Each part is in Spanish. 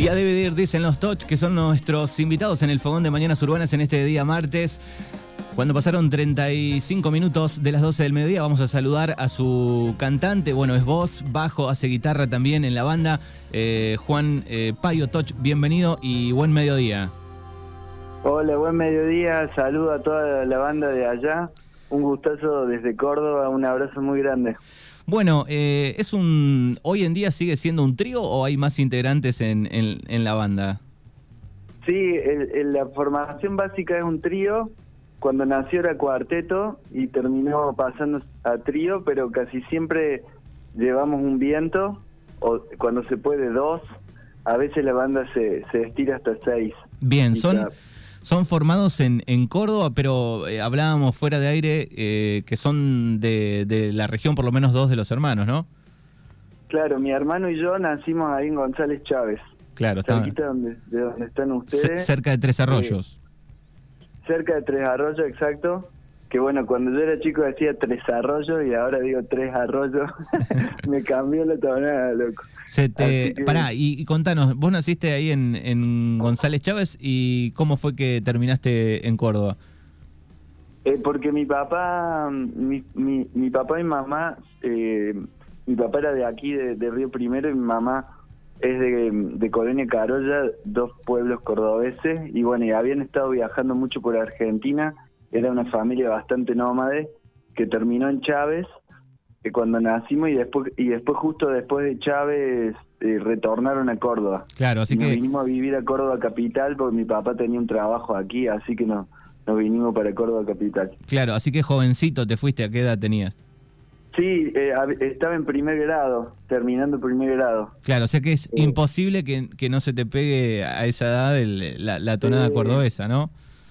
Ya debe ir, dicen los Touch, que son nuestros invitados en el Fogón de Mañanas Urbanas en este día martes. Cuando pasaron 35 minutos de las 12 del mediodía, vamos a saludar a su cantante. Bueno, es voz, bajo, hace guitarra también en la banda. Eh, Juan eh, Payo Touch, bienvenido y buen mediodía. Hola, buen mediodía. Saludo a toda la banda de allá. Un gustazo desde Córdoba. Un abrazo muy grande. Bueno, eh, es un. ¿Hoy en día sigue siendo un trío o hay más integrantes en, en, la banda? Sí, la formación básica es un trío. Cuando nació era cuarteto y terminó pasando a trío, pero casi siempre llevamos un viento, o cuando se puede dos. A veces la banda se, se estira hasta seis. Bien, son. Son formados en, en Córdoba, pero eh, hablábamos fuera de aire eh, que son de, de, la región, por lo menos dos de los hermanos, ¿no? Claro, mi hermano y yo nacimos ahí en González Chávez. Claro, está. Donde, de donde están ustedes. cerca de Tres Arroyos. cerca de Tres Arroyos, exacto que bueno, cuando yo era chico decía tres arroyos y ahora digo tres arroyos, me cambió la tonada, loco. Se te... Pará, y, contanos, vos naciste ahí en, en González Chávez y ¿cómo fue que terminaste en Córdoba? Eh, porque mi papá, mi, mi, mi papá y mamá, eh, mi papá era de aquí, de, Río Primero, y mi mamá es de, de Colonia Carolla, dos pueblos cordobeses, y bueno, y habían estado viajando mucho por Argentina era una familia bastante nómade que terminó en Chávez que cuando nacimos y después y después justo después de Chávez eh, retornaron a Córdoba. Claro, así que vinimos a vivir a Córdoba capital porque mi papá tenía un trabajo aquí, así que nos nos vinimos para Córdoba capital. Claro, así que jovencito te fuiste, ¿a qué edad tenías? Sí, eh, estaba en primer grado, terminando primer grado. Claro, o sea que es eh. imposible que, que, no se te pegue a esa edad la, la tonada cordobesa, ¿no?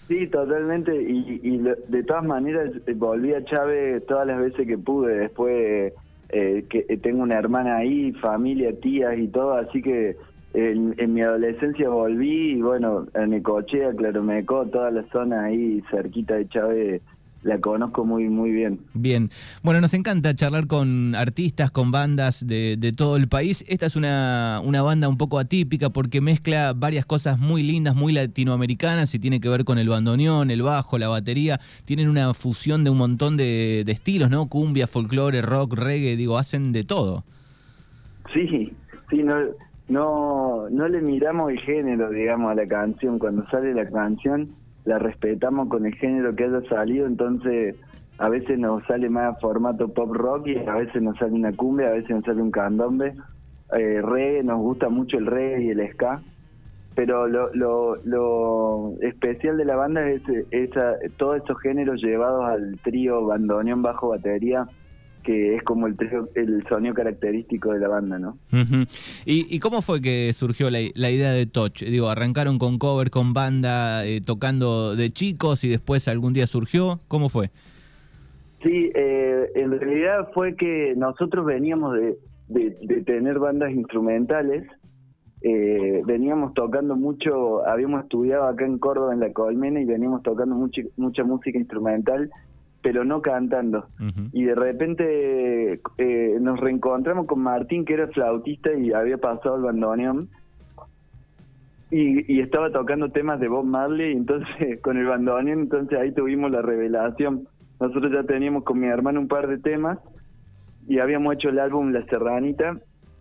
Sí, totalmente. Y, de todas maneras eh, volví a Chávez todas las veces que pude. Después eh, que eh, tengo una hermana ahí, familia, tías y todo, así que en, mi adolescencia volví y bueno, en Ecochea, Claromeco, toda la zona ahí cerquita de Chávez la conozco muy muy bien. Bien. Bueno, nos encanta charlar con artistas, con bandas de, de, todo el país. Esta es una, una banda un poco atípica porque mezcla varias cosas muy lindas, muy latinoamericanas y tiene que ver con el bandoneón, el bajo, la batería. Tienen una fusión de un montón de, de estilos, ¿no? Cumbia, folclore, rock, reggae, digo, hacen de todo. Sí, sí, no, no, no le miramos el género, digamos, a la canción. Cuando sale la canción la respetamos con el género que haya salido, entonces a veces nos sale más formato pop rock y a veces nos sale una cumbia, a veces nos sale un candombe. Eh, nos gusta mucho el reggae y el ska, pero lo, lo, lo especial de la banda es esa, todos esos géneros llevados al trío bandoneón bajo batería que es como el, el sonido característico de la banda, ¿no? ¿Y, cómo fue que surgió la, idea de Touch? Digo, arrancaron con cover, con banda, eh, tocando de chicos y después algún día surgió. ¿Cómo fue? Sí, eh, en realidad fue que nosotros veníamos de, de, tener bandas instrumentales, eh, veníamos tocando mucho, habíamos estudiado acá en Córdoba en La Colmena y veníamos tocando mucho, mucha música instrumental pero no cantando. Y de repente eh, nos reencontramos con Martín, que era flautista y había pasado el bandoneón. Y, y estaba tocando temas de Bob Marley, entonces con el bandoneón, entonces ahí tuvimos la revelación. Nosotros ya teníamos con mi hermano un par de temas y habíamos hecho el álbum La Serranita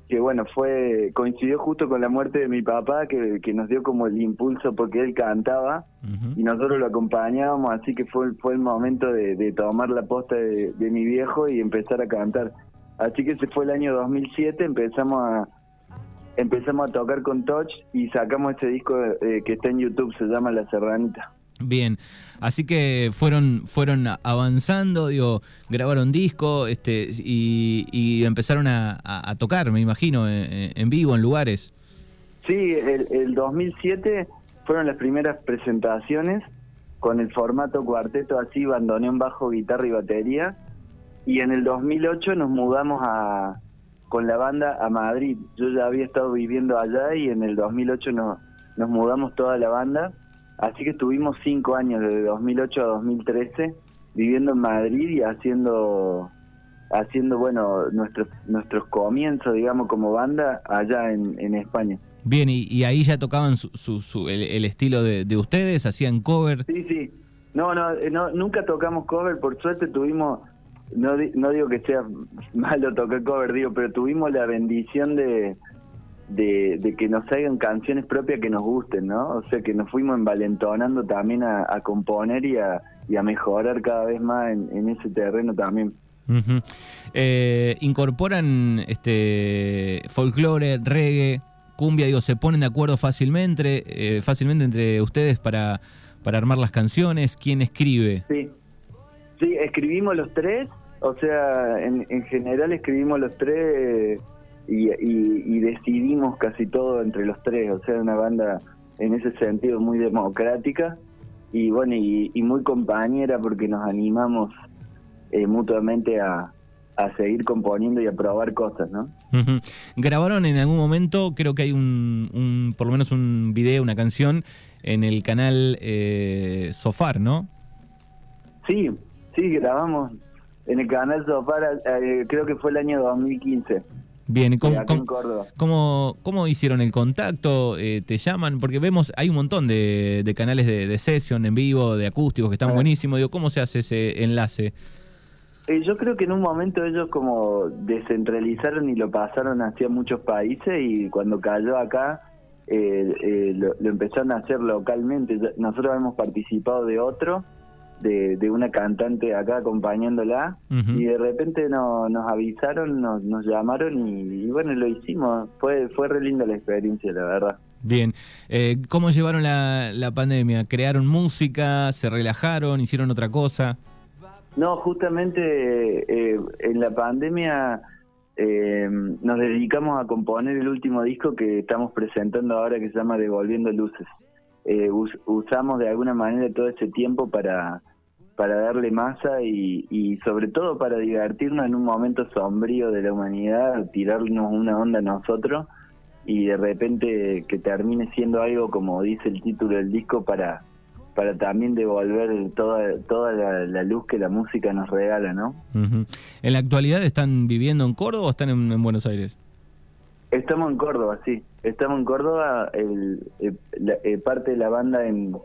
que bueno, fue coincidió justo con la muerte de mi papá, que, que nos dio como el impulso porque él cantaba y nosotros lo acompañábamos, así que fue, fue el momento de, tomar la posta de, mi viejo y empezar a cantar. Así que ese fue el año 2007, empezamos a empezamos a tocar con Touch y sacamos ese disco eh, que está en YouTube, se llama La Serranita. Bien, así que fueron fueron avanzando, digo, grabaron disco este, y, empezaron a, tocar, me imagino, en, vivo, en lugares. Sí, el, el 2007 fueron las primeras presentaciones con el formato cuarteto así, bandoneón, bajo, guitarra y batería. Y en el 2008 nos mudamos a, con la banda a Madrid. Yo ya había estado viviendo allá y en el 2008 nos, nos mudamos toda la banda Así que estuvimos cinco años, desde 2008 a 2013, viviendo en Madrid y haciendo, haciendo bueno, nuestros, nuestros comienzos, digamos, como banda allá en, en España. Bien, y, ahí ya tocaban su, el, estilo de, ustedes, hacían cover. Sí, sí. No, no, eh, no, nunca tocamos cover, por suerte tuvimos, no, no digo que sea malo tocar cover, digo, pero tuvimos la bendición de, de, que nos hagan canciones propias que nos gusten, ¿no? O sea, que nos fuimos envalentonando también a, componer y a, y a, mejorar cada vez más en, ese terreno también. Eh, incorporan este folclore, reggae, cumbia, digo, se ponen de acuerdo fácilmente, eh, fácilmente entre ustedes para, para armar las canciones. ¿Quién escribe? Sí, sí, escribimos los tres, o sea, en, en general escribimos los tres y, decidimos casi todo entre los tres, o sea, una banda en ese sentido muy democrática y bueno, y, muy compañera porque nos animamos eh, mutuamente a, seguir componiendo y a probar cosas, ¿no? Grabaron en algún momento, creo que hay un, por lo menos un video, una canción en el canal eh, Sofar, ¿no? Sí, sí, grabamos en el canal Sofar, eh, creo que fue el año 2015. Bien, ¿cómo, cómo, hicieron el contacto? Eh, ¿Te llaman? Porque vemos, hay un montón de, canales de, de, session en vivo, de acústicos que están buenísimos. Digo, ¿cómo se hace ese enlace? Eh, yo creo que en un momento ellos como descentralizaron y lo pasaron hacia muchos países y cuando cayó acá eh, lo, lo, empezaron a hacer localmente. Nosotros hemos participado de otro de, una cantante acá acompañándola y de repente nos avisaron, nos, nos llamaron y, bueno, lo hicimos. Fue, fue re linda la experiencia, la verdad. Bien, eh, ¿cómo llevaron la, la pandemia? ¿Crearon música? ¿Se relajaron? ¿Hicieron otra cosa? No, justamente eh, en la pandemia eh, nos dedicamos a componer el último disco que estamos presentando ahora que se llama Devolviendo Luces. Eh, usamos de alguna manera todo ese tiempo para, para darle masa y, sobre todo para divertirnos en un momento sombrío de la humanidad, tirarnos una onda a nosotros y de repente que termine siendo algo como dice el título del disco para para también devolver toda toda la, luz que la música nos regala, ¿no? ¿En la actualidad están viviendo en Córdoba o están en Buenos Aires? Estamos en Córdoba, sí. Estamos en Córdoba, el, eh, parte de la banda en,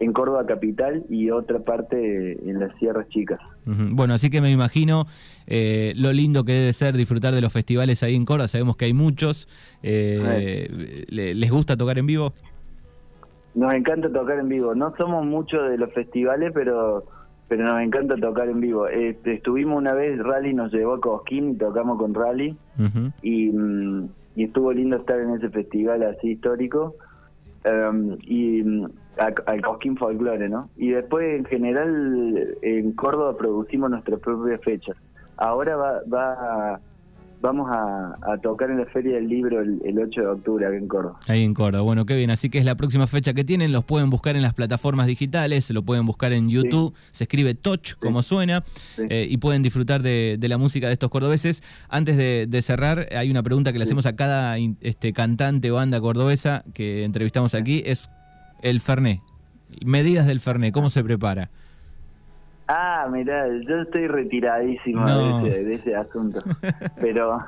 en Córdoba capital y otra parte en las Sierras Chicas. Bueno, así que me imagino eh, lo lindo que debe ser disfrutar de los festivales ahí en Córdoba. Sabemos que hay muchos. Eh, ¿Les gusta tocar en vivo? Nos encanta tocar en vivo. No somos muchos de los festivales, pero pero nos encanta tocar en vivo. Este, estuvimos una vez, Rally nos llevó a Cosquín y tocamos con Rally y, mm, y, estuvo lindo estar en ese festival así histórico um, y mm, al Cosquín Folklore, ¿no? Y después en general en Córdoba producimos nuestras propias fechas. Ahora va, va vamos a, tocar en la Feria del Libro el, 8 de octubre aquí en Córdoba. Ahí en Córdoba, bueno, qué bien. Así que es la próxima fecha que tienen, los pueden buscar en las plataformas digitales, lo pueden buscar en YouTube, se escribe Touch, como suena, eh, y pueden disfrutar de, la música de estos cordobeses. Antes de, cerrar, hay una pregunta que le hacemos a cada este, cantante o banda cordobesa que entrevistamos aquí, es el Ferné. Medidas del Ferné, ¿cómo se prepara? Ah, mirá, yo estoy retiradísimo de, ese, asunto. Pero,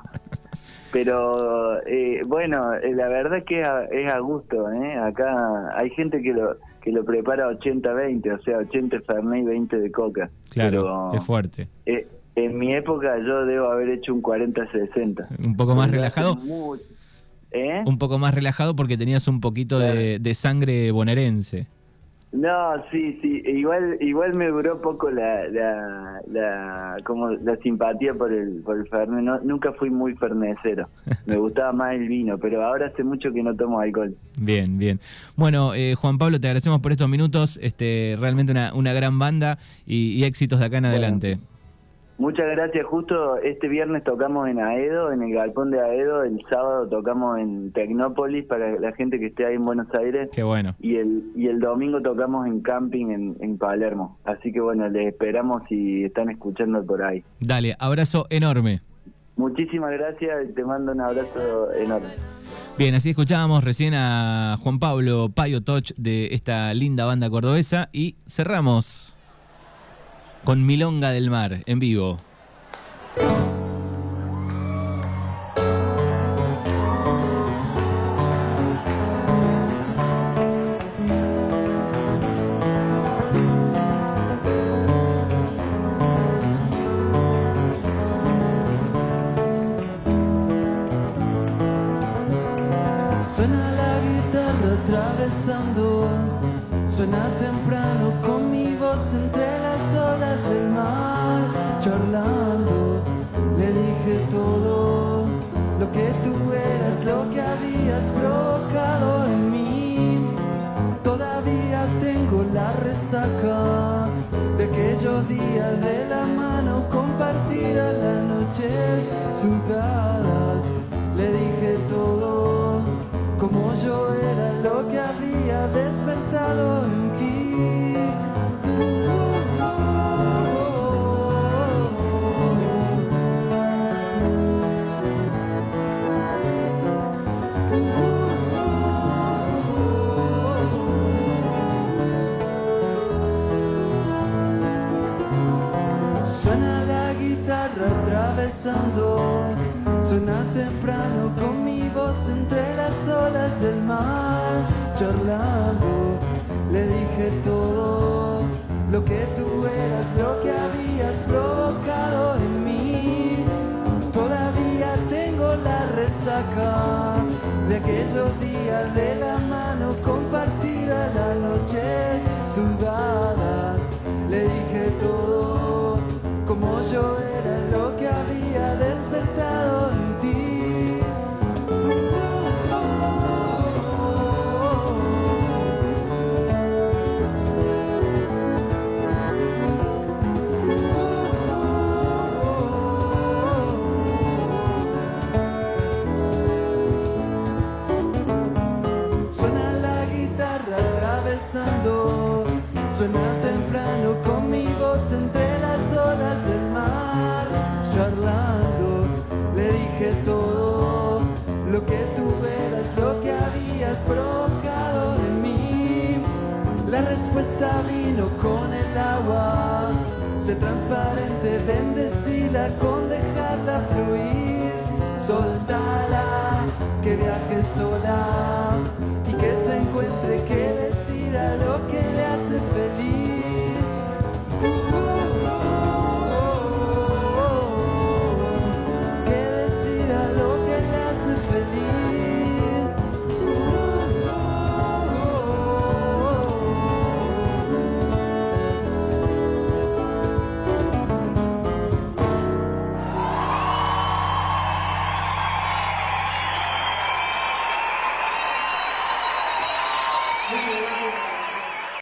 pero eh, bueno, eh, la verdad es que es a, gusto. ¿eh? Acá hay gente que lo que lo prepara 80-20, o sea, 80 Fernet y 20 de Coca. Claro, es fuerte. Eh, en mi época yo debo haber hecho un 40-60. ¿Un poco más relajado? Un poco más relajado porque tenías un poquito de, de sangre bonaerense. No, sí, sí, igual igual me duró poco la, la, como la simpatía por el por el Fernet, nunca fui muy fernecero, me gustaba más el vino, pero ahora hace mucho que no tomo alcohol. Bien, bien. Bueno, eh, Juan Pablo, te agradecemos por estos minutos, este realmente una, una gran banda y, éxitos de acá en adelante. Muchas gracias. Justo este viernes tocamos en Aedo, en el galpón de Aedo. El sábado tocamos en Tecnópolis para la gente que esté ahí en Buenos Aires. Qué bueno. Y el, y el domingo tocamos en camping en, Palermo. Así que bueno, les esperamos si están escuchando por ahí. Dale, abrazo enorme. Muchísimas gracias. Te mando un abrazo enorme. Bien, así escuchábamos recién a Juan Pablo Payo Toch de esta linda banda cordobesa y cerramos con Milonga del Mar en vivo. Suena la guitarra atravesando, suena temprano. La resaca de aquellos días de la mano compartida las noches sudadas. Suena temprano con mi voz entre las olas del mar, charlando. Le dije todo lo que tú eras, lo que habías provocado en mí. Todavía tengo la resaca de aquellos días de la lo que habías provocado en mí. La respuesta vino con el agua, sé transparente, bendecida con dejarla fluir, soltala, que viaje sola y que se encuentre, que decida lo que